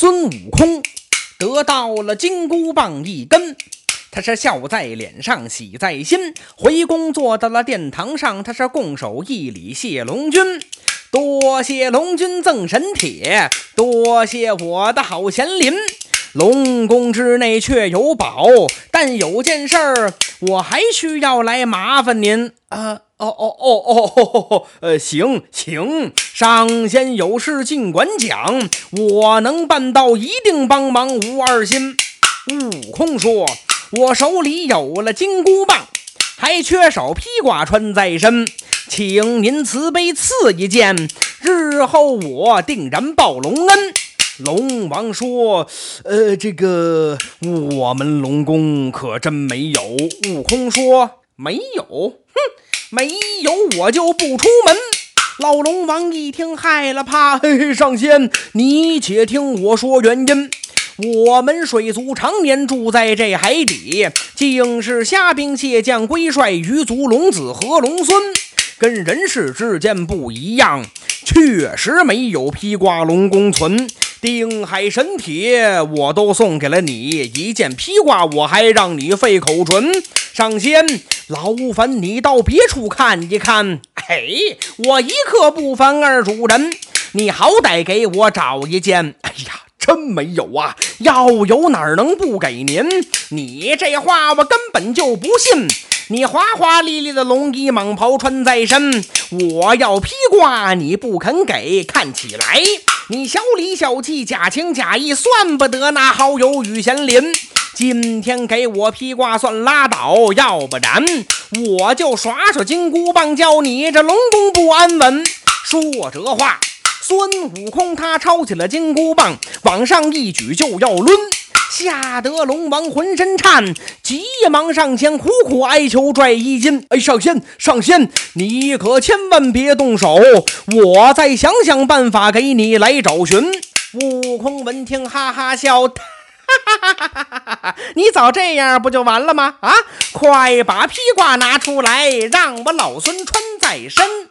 孙悟空得到了金箍棒一根，他是笑在脸上，喜在心。回宫坐到了殿堂上，他是拱手一礼谢龙君。多谢龙君赠神帖，多谢我的好贤林。龙宫之内确有宝，但有件事儿我还需要来麻烦您啊！哦哦哦哦哦，呃，行行，上仙有事尽管讲，我能办到，一定帮忙，无二心。悟空说：“我手里有了金箍棒，还缺少披挂穿在身。”请您慈悲赐一件，日后我定然报龙恩。龙王说：“呃，这个我们龙宫可真没有。”悟空说：“没有，哼，没有我就不出门。”老龙王一听害了怕，嘿嘿，上仙，你且听我说原因。我们水族常年住在这海底，竟是虾兵蟹将、龟帅鱼族、龙子和龙孙。跟人世之间不一样，确实没有披挂龙宫存。定海神铁我都送给了你一件披挂，我还让你费口唇。上仙，劳烦你到别处看一看。嘿，我一刻不烦二主人，你好歹给我找一件。哎呀，真没有啊！要有哪能不给您？你这话我根本就不信。你华华丽丽的龙衣蟒袍穿在身，我要披挂你不肯给，看起来你小里小气、假情假意，算不得那好友与贤邻。今天给我披挂算拉倒，要不然我就耍耍金箍棒，叫你这龙宫不安稳。说这话，孙悟空他抄起了金箍棒，往上一举就要抡。吓得龙王浑身颤，急忙上前苦苦哀求拽衣襟。哎，上仙，上仙，你可千万别动手，我再想想办法给你来找寻。悟空闻听哈哈笑，哈 你早这样不就完了吗？啊，快把披挂拿出来，让我老孙穿在身。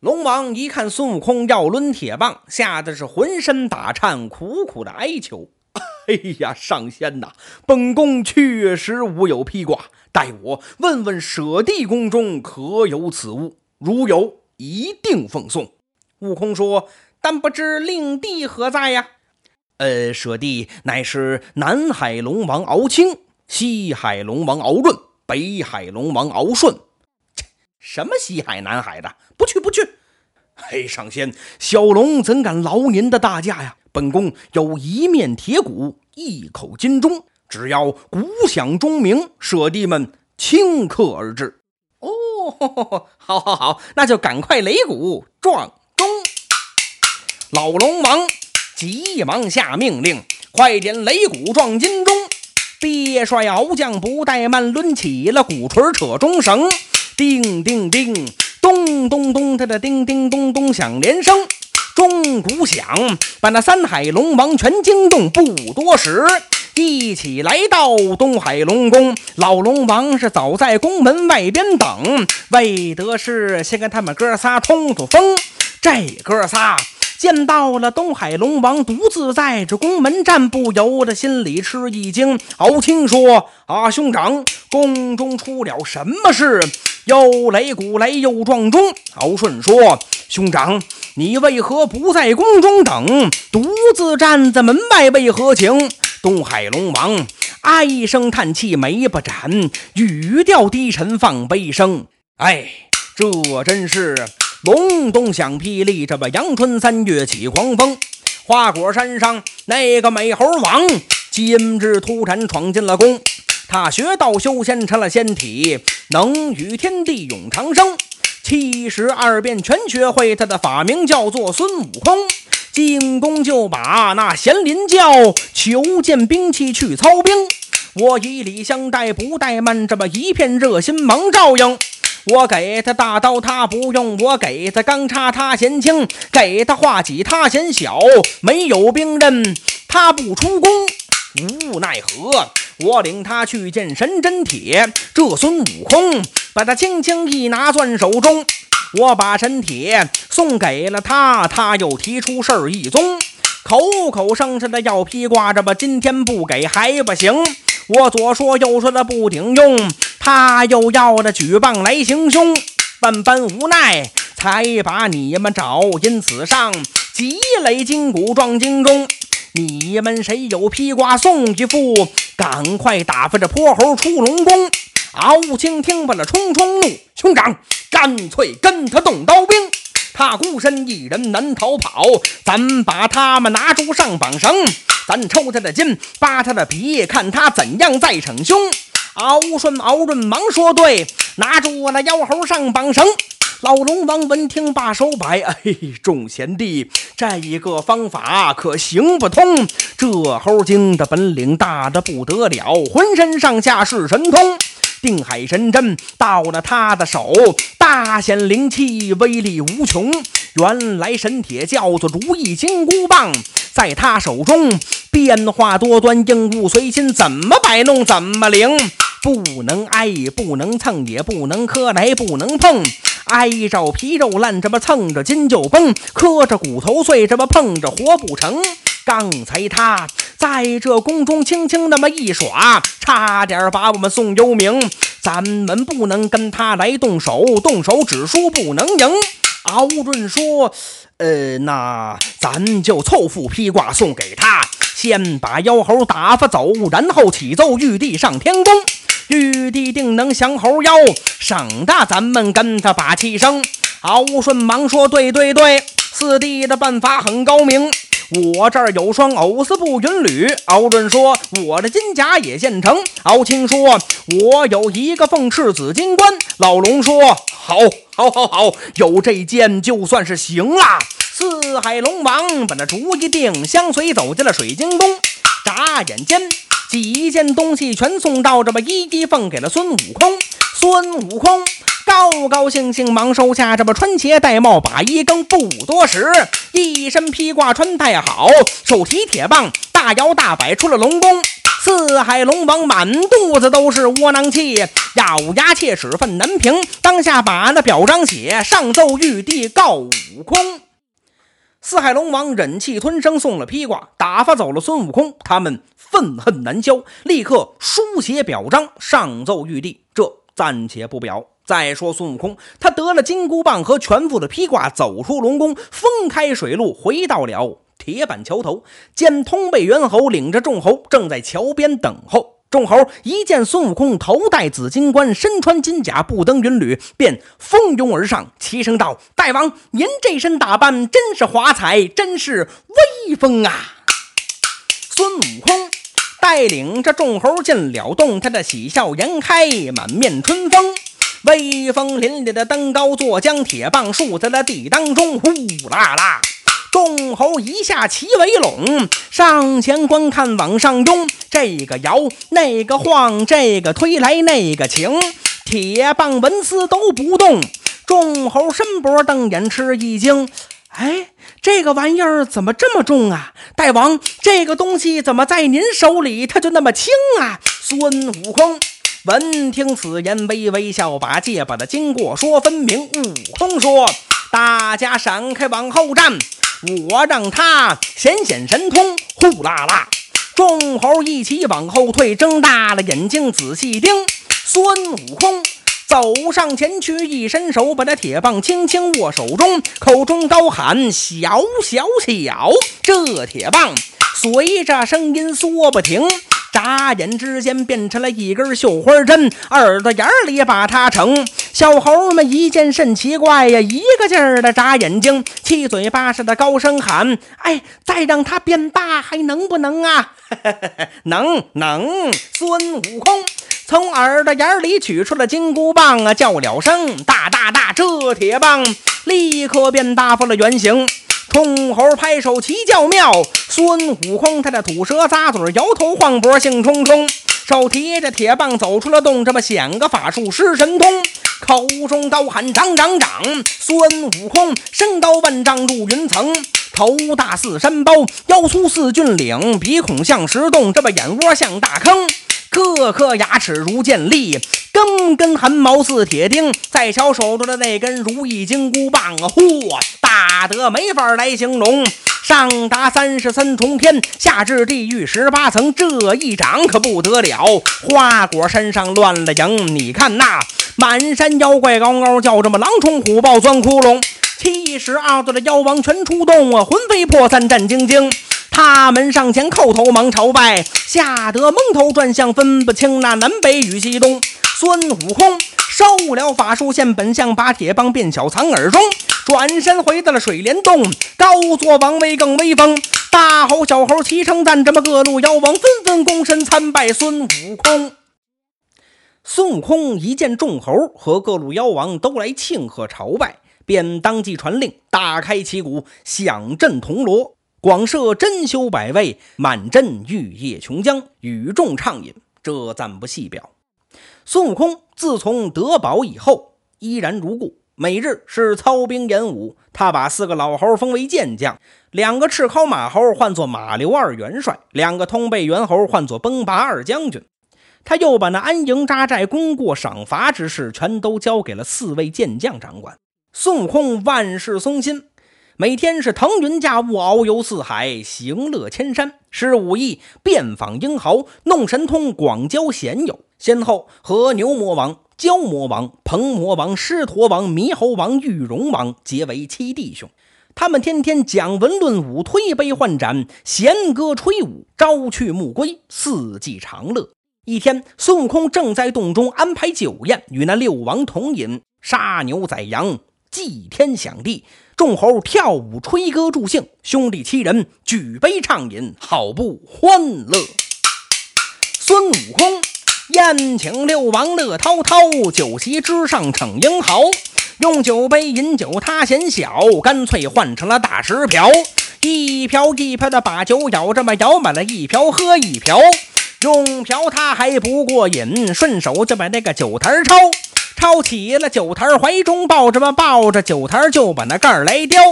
龙王一看孙悟空要抡铁棒，吓得是浑身打颤，苦苦的哀求。哎呀，上仙呐！本宫确实无有披挂，待我问问舍弟宫中可有此物，如有，一定奉送。悟空说：“但不知令弟何在呀？”呃，舍弟乃是南海龙王敖青，西海龙王敖润，北海龙王敖顺。什么西海南海的？不去，不去。嘿，上仙，小龙怎敢劳您的大驾呀？本宫有一面铁鼓，一口金钟，只要鼓响钟鸣，舍弟们顷刻而至。哦，好，好，好，那就赶快擂鼓撞钟。老龙王急忙下命令，快点擂鼓撞金钟。爹帅敖将不怠慢，抡起了鼓槌，扯钟绳，叮叮叮，咚咚咚，他的叮叮咚咚响连声。钟鼓响，把那三海龙王全惊动。不多时，一起来到东海龙宫。老龙王是早在宫门外边等，为的是先跟他们哥仨通通风。这哥仨见到了东海龙王独自在这宫门站，不由得心里吃一惊。敖青说：“啊，兄长，宫中出了什么事？又擂鼓擂又撞钟。”敖顺说：“兄长。”你为何不在宫中等，独自站在门外？为何情？东海龙王唉声叹气，眉不展，语调低沉，放悲声。哎，这真是隆咚响霹雳，这么阳春三月起狂风。花果山上那个美猴王，今日突然闯进了宫，他学道修仙，成了仙体，能与天地永长生。七十二变全学会，他的法名叫做孙悟空。进宫就把那贤林叫，求见兵器去操兵。我以礼相待，不怠慢，这么一片热心忙照应。我给他大刀，他不用；我给他钢叉，他嫌轻；给他画戟，他嫌小。没有兵刃，他不出宫。无奈何，我领他去见神真铁。这孙悟空把他轻轻一拿，攥手中。我把神铁送给了他，他又提出事儿一宗。口口声声的要披挂，这不今天不给还不行。我左说右说的不顶用，他又要着举棒来行凶，万般无奈才把你们找，因此上积累筋骨壮筋中。你们谁有披挂送一副？赶快打发这泼猴出龙宫。敖青听罢了，冲冲怒，兄长干脆跟他动刀兵。他孤身一人难逃跑，咱把他们拿住上绑绳。咱抽他的筋，扒他的皮，看他怎样再逞凶。敖顺、敖润忙说对，拿住我那妖猴上绑绳。老龙王闻听罢手摆，哎，众贤弟，这一个方法可行不通。这猴精的本领大的不得了，浑身上下是神通。定海神针到了他的手，大显灵气，威力无穷。原来神铁叫做如意金箍棒。在他手中变化多端，应物随心，怎么摆弄怎么灵。不能挨，不能蹭，也不能磕，来不能碰。挨着皮肉烂，这么蹭着筋就崩；磕着骨头碎，这么碰着活不成。刚才他在这宫中轻轻那么一耍，差点把我们宋幽冥。咱们不能跟他来动手，动手只输不能赢。敖润说。呃，那咱就凑副披挂送给他，先把妖猴打发走，然后启奏玉帝上天宫，玉帝定能降猴妖，省得咱们跟他把气生。敖顺忙说：“对对对，四弟的办法很高明。我这儿有双藕丝布云履。”敖顺说：“我的金甲也现成。”敖青说：“我有一个凤翅紫金冠。”老龙说：“好。”好，好，好，有这件就算是行了。四海龙王把那主意定，相随走进了水晶宫。眨眼间，几件东西全送到，这么一一奉给了孙悟空。孙悟空高高兴兴忙收下，这么穿鞋戴帽把衣更，不多时，一身披挂穿戴好，手提铁棒大摇大摆出了龙宫。四海龙王满肚子都是窝囊气，咬牙切齿愤难平。当下把那表彰写上奏玉帝告悟空。四海龙王忍气吞声送了披挂，打发走了孙悟空。他们愤恨难消，立刻书写表彰上奏玉帝。这暂且不表。再说孙悟空，他得了金箍棒和全副的披挂，走出龙宫，分开水路，回到了。铁板桥头，见通背猿猴领着众猴正在桥边等候。众猴一见孙悟空头戴紫金冠，身穿金甲，步登云履，便蜂拥而上，齐声道：“大王，您这身打扮真是华彩，真是威风啊！”孙悟空带领着众猴进了洞，他的喜笑颜开，满面春风，威风凛凛的登高坐，将铁棒竖在了地当中，呼啦啦。众猴一下齐围拢，上前观看，往上拥。这个摇，那个晃，这个推来，那个请。铁棒纹丝都不动。众猴伸脖瞪眼吃一惊。哎，这个玩意儿怎么这么重啊？大王，这个东西怎么在您手里它就那么轻啊？孙悟空闻听此言，微微笑，把借把的经过说分明。悟空说：“大家闪开，往后站。”我让他显显神通，呼啦啦！众猴一起往后退，睁大了眼睛仔细盯。孙悟空走上前去，一伸手把那铁棒轻轻握手中，口中高喊：“小小小！”这铁棒随着声音缩不停。眨眼之间变成了一根绣花针，耳朵眼里把它盛。小猴们一见甚奇怪呀，一个劲儿的眨眼睛，七嘴八舌的高声喊：“哎，再让它变大还能不能啊？”能能！孙悟空从耳朵眼里取出了金箍棒啊，叫了声：“大大大！”这铁棒立刻变大，发了原形。众猴拍手齐叫妙，孙悟空他的吐舌咂嘴，摇头晃脖，兴冲冲，手提着铁棒走出了洞，这么显个法术施神通，口中高喊长长长。孙悟空身高万丈入云层，头大似山包，腰粗似峻岭，鼻孔像石洞，这么眼窝像大坑。个个牙齿如剑利，根根汗毛似铁钉。再瞧手中的那根如意金箍棒，嚯，大得没法来形容。上达三十三重天，下至地狱十八层，这一掌可不得了。花果山上乱了营，你看那满山妖怪嗷嗷叫，这么狼虫虎豹钻窟窿，七十二座的妖王全出动啊，魂飞魄散战兢兢。他们上前叩头忙朝拜，吓得蒙头转向，分不清那南北与西东。孙悟空收了法术现本相，把铁棒变小藏耳中，转身回到了水帘洞，高坐王位更威风。大猴小猴齐称赞，这么各路妖王纷纷躬身参拜孙悟空。孙悟空一见众猴和各路妖王都来庆贺朝拜，便当即传令，大开旗鼓，响震铜锣。广设珍馐百味，满镇玉液琼浆，与众畅饮。这暂不细表。孙悟空自从得宝以后，依然如故，每日是操兵演武。他把四个老猴封为健将，两个赤尻马猴唤作马刘二元帅，两个通背猿猴唤作崩拔二将军。他又把那安营扎寨、功过赏罚之事，全都交给了四位健将掌管。孙悟空万事松心。每天是腾云驾雾，遨游四海，行乐千山，施武艺，遍访英豪，弄神通，广交贤友。先后和牛魔王、蛟魔王、鹏魔王、狮驼王、猕猴王、玉龙王结为七弟兄。他们天天讲文论武，推杯换盏，弦歌吹舞，朝去暮归，四季长乐。一天，孙悟空正在洞中安排酒宴，与那六王同饮，杀牛宰羊，祭天享地。众猴跳舞吹歌助兴，兄弟七人举杯畅饮，好不欢乐。孙悟空宴请六王乐滔滔，酒席之上逞英豪。用酒杯饮酒他嫌小，干脆换成了大石瓢，一瓢一瓢的把酒舀，这么舀满了一瓢喝一瓢。用瓢他还不过瘾，顺手就把那个酒坛抄。抄起了酒坛，怀中抱着吧，抱着酒坛就把那盖儿来叼，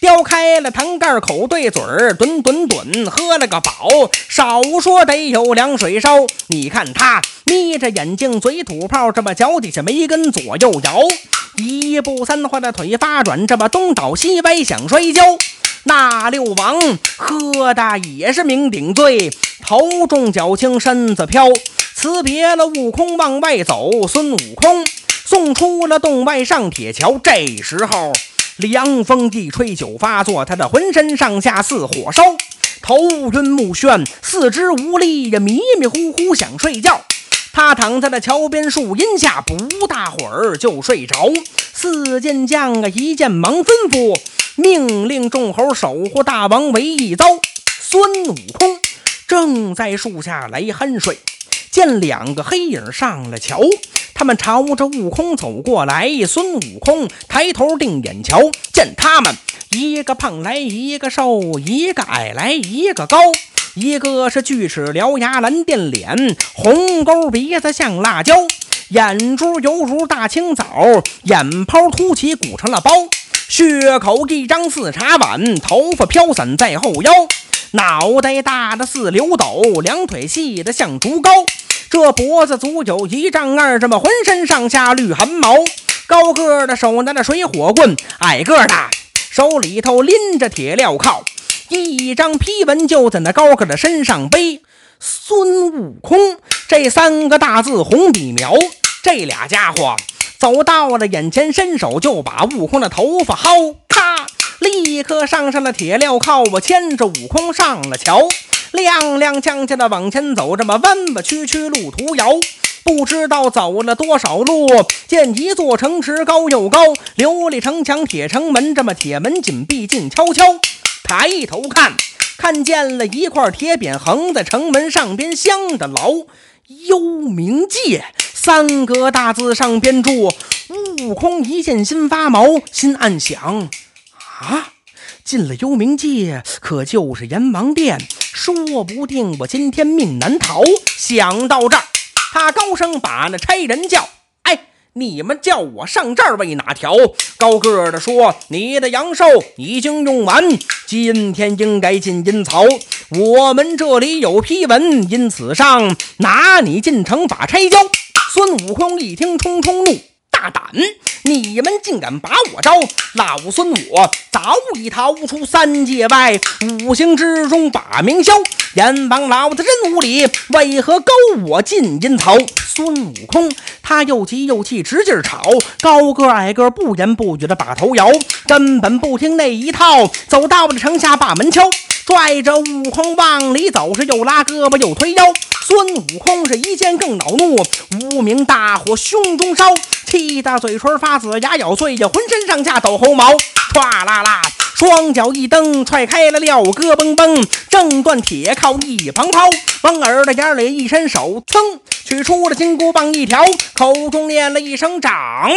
叼开了坛盖，口对嘴儿，吨吨吨喝了个饱。少说得有凉水烧。你看他眯着眼睛，嘴吐泡，这么脚底下没根左右摇，一步三晃的腿发软，这么东倒西歪想摔跤。那六王喝的也是酩酊醉，头重脚轻身子飘，辞别了悟空往外走，孙悟空。送出了洞外上铁桥，这时候凉风一吹，酒发作，他的浑身上下似火烧，头晕目眩，四肢无力呀，迷迷糊糊想睡觉。他躺在了桥边树荫下，不大会儿就睡着。四健将啊，一见忙吩咐，命令众猴守护大王为一遭。孙悟空正在树下来酣睡，见两个黑影上了桥。他们朝着悟空走过来，孙悟空抬头定眼瞧，见他们一个胖来一个瘦，一个矮来一个高，一个是锯齿獠牙蓝靛脸，红勾鼻子像辣椒，眼珠犹如大青枣，眼泡凸起鼓成了包，血口一张似茶碗，头发飘散在后腰，脑袋大的似刘斗，两腿细的像竹篙。这脖子足有一丈二，这么浑身上下绿汗毛，高个的手拿着水火棍，矮个的手里头拎着铁镣铐，一张批文就在那高个的身上背。孙悟空这三个大字红笔描，这俩家伙走到了眼前，伸手就把悟空的头发薅，立刻上上了铁镣铐，我牵着悟空上了桥。踉踉跄跄的往前走，这么弯弯曲曲路途遥，不知道走了多少路。见一座城池高又高，琉璃城墙铁城门，这么铁门紧闭静悄悄。抬头看，看见了一块铁匾横在城门上边，镶着牢幽冥界三个大字上边注。悟空一见心发毛，心暗想：啊，进了幽冥界，可就是阎王殿。说不定我今天命难逃。想到这儿，他高声把那差人叫：“哎，你们叫我上这儿为哪条？”高个的说：“你的阳寿已经用完，今天应该进阴曹。我们这里有批文，因此上拿你进城把差交。”孙悟空一听，冲冲怒。大胆！你们竟敢把我招！老孙我早已逃出三界外，五行之中把名消。阎王老子真无礼，为何勾我进阴曹？孙悟空他又急又气，直劲吵，高个矮个不言不语的把头摇，根本不听那一套，走到了城下把门敲。拽着悟空往里走，是又拉胳膊又推腰。孙悟空是一见更恼怒，无名大火胸中烧，气得嘴唇发紫，牙咬碎呀，浑身上下抖猴毛。唰啦啦，双脚一蹬，踹开了廖哥嘣嘣，正断铁靠一旁抛，往耳朵眼里一伸手，噌，取出了金箍棒一条，口中念了一声掌。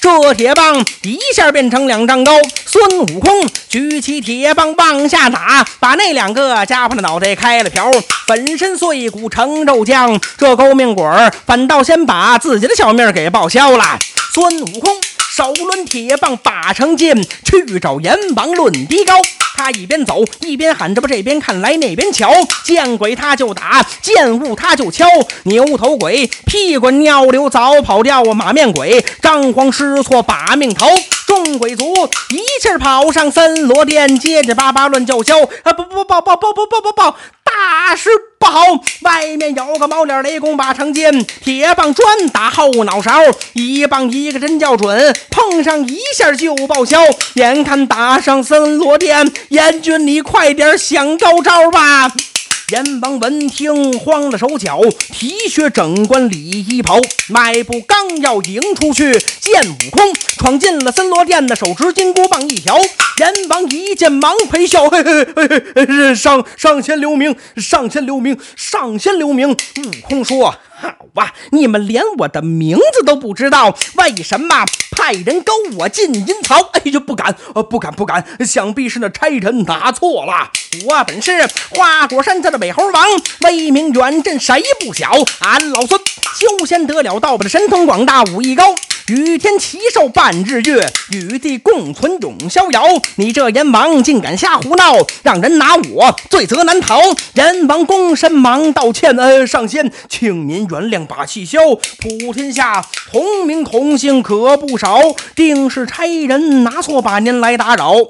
这铁棒一下变成两丈高，孙悟空举起铁棒往下打，把那两个家伙的脑袋开了瓢，粉身碎骨成肉酱。这勾命鬼儿反倒先把自己的小命给报销了。孙悟空。手抡铁棒把成剑，去找阎王论低高。他一边走一边喊着：“吧，这边看来那边瞧，见鬼他就打，见物他就敲。牛头鬼屁滚尿流早跑掉啊！马面鬼张皇失措把命逃。众鬼卒一气跑上森罗殿，结结巴巴乱叫嚣。啊！不不报报报报报报报！大师不好！外面有个猫脸雷公把长剑，铁棒专打后脑勺，一棒一个真叫准，碰上一下就报销。眼看打上森罗殿，阎君你快点想高招吧！阎王闻听，慌了手脚，提靴整冠礼衣袍，迈步刚要迎出去，见悟空闯进了森罗殿的，手执金箍棒一条。阎王一见，忙陪笑，嘿嘿嘿嘿，上上仙留名，上仙留名，上仙留名。悟空说。好啊，你们连我的名字都不知道，为什么派人勾我进阴曹？哎呦，不敢，呃，不敢，不敢，想必是那差人拿错了。我本是花果山下的美猴王，威名远震，谁不晓？俺老孙修仙得了道，把这神通广大，武艺高。与天齐寿半日月，与地共存永逍遥。你这阎王竟敢瞎胡闹，让人拿我罪责难逃。阎王躬身忙道歉，呃，上仙，请您原谅，把气消。普天下同名同姓可不少，定是差人拿错，把您来打扰。哼，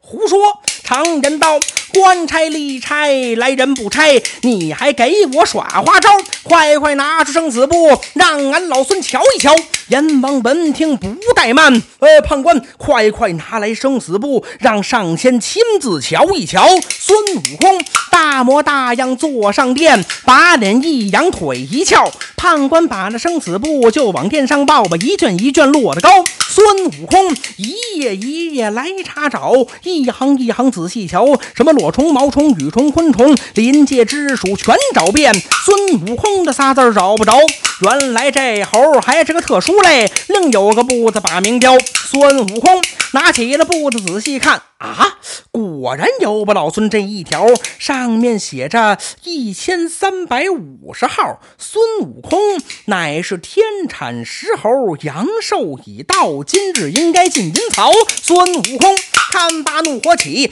胡说！常言道。官差吏差来人不差，你还给我耍花招？快快拿出生死簿，让俺老孙瞧一瞧。阎王闻听不怠慢，呃，判官快快拿来生死簿，让上仙亲自瞧一瞧。孙悟空大模大样坐上殿，把脸一扬，腿一翘。判官把那生死簿就往殿上报吧，一卷一卷摞得高。孙悟空一页一页来查找，一行一行仔细瞧，什么裸。虫、毛虫、羽虫、昆虫，临界之属全找遍。孙悟空的仨字找不着，原来这猴还是个特殊类，另有个步子把名标。孙悟空拿起了簿子仔细看，啊，果然有把老孙这一条，上面写着一千三百五十号。孙悟空乃是天产石猴，阳寿已到，今日应该进阴曹。孙悟空看罢怒火起。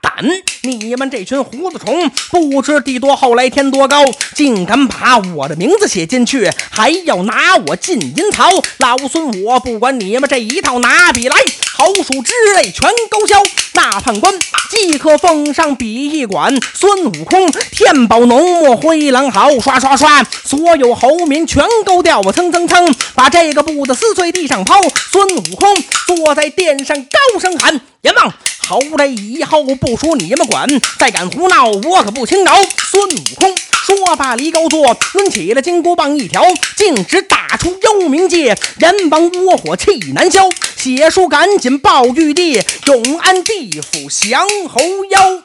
胆！你们这群胡子虫，不知地多厚来天多高，竟敢把我的名字写进去，还要拿我进阴曹！老孙我不管你们这一套，拿笔来，好鼠之类全勾销。那判官即刻奉上笔一管，孙悟空天宝浓墨灰狼毫，刷刷刷，所有猴民全勾掉！我蹭蹭蹭，把这个布子撕碎地上抛。孙悟空坐在殿上高声喊：阎王！好嘞，以后不属你们管，再敢胡闹，我可不轻饶。孙悟空说罢，离高座，抡起了金箍棒一条，径直打出幽冥界。阎王窝火气难消，写书赶紧报玉帝，永安地府降猴妖。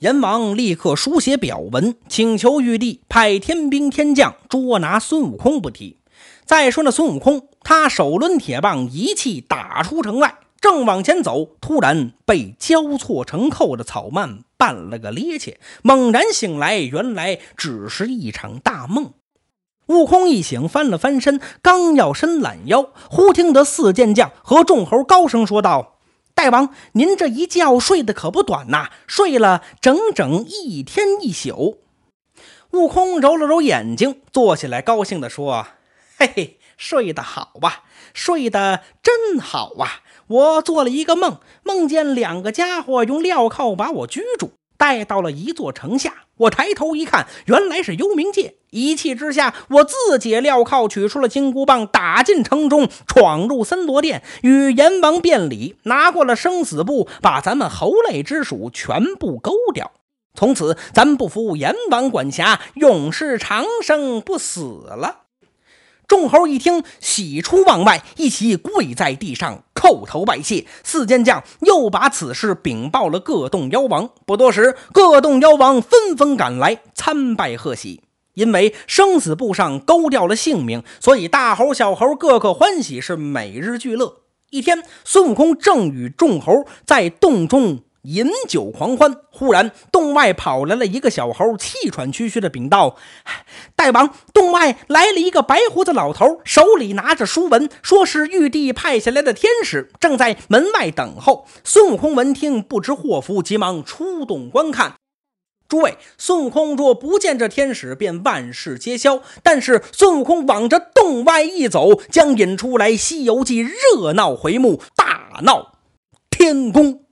阎王立刻书写表文，请求玉帝派天兵天将捉拿孙悟空不提。再说那孙悟空，他手抡铁棒，一气打出城外。正往前走，突然被交错成扣的草蔓绊了个趔趄，猛然醒来，原来只是一场大梦。悟空一醒，翻了翻身，刚要伸懒腰，忽听得四剑将和众猴高声说道：“大王，您这一觉睡得可不短呐，睡了整整一天一宿。”悟空揉了揉眼睛，坐起来，高兴地说：“嘿嘿。”睡得好吧？睡得真好啊！我做了一个梦，梦见两个家伙用镣铐把我拘住，带到了一座城下。我抬头一看，原来是幽冥界。一气之下，我自解镣铐，取出了金箍棒，打进城中，闯入森罗殿，与阎王辩理，拿过了生死簿，把咱们猴类之属全部勾掉。从此，咱不服阎王管辖，永世长生不死了。众猴一听，喜出望外，一起跪在地上叩头拜谢。四监将又把此事禀报了各洞妖王。不多时，各洞妖王纷纷赶来参拜贺喜。因为生死簿上勾掉了性命，所以大猴、小猴个个欢喜，是每日俱乐。一天，孙悟空正与众猴在洞中。饮酒狂欢，忽然洞外跑来了一个小猴，气喘吁吁的禀道：“大王，洞外来了一个白胡子老头，手里拿着书文，说是玉帝派下来的天使，正在门外等候。”孙悟空闻听，不知祸福，急忙出洞观看。诸位，孙悟空若不见这天使，便万事皆消。但是孙悟空往这洞外一走，将引出来《西游记》热闹回目，大闹天宫。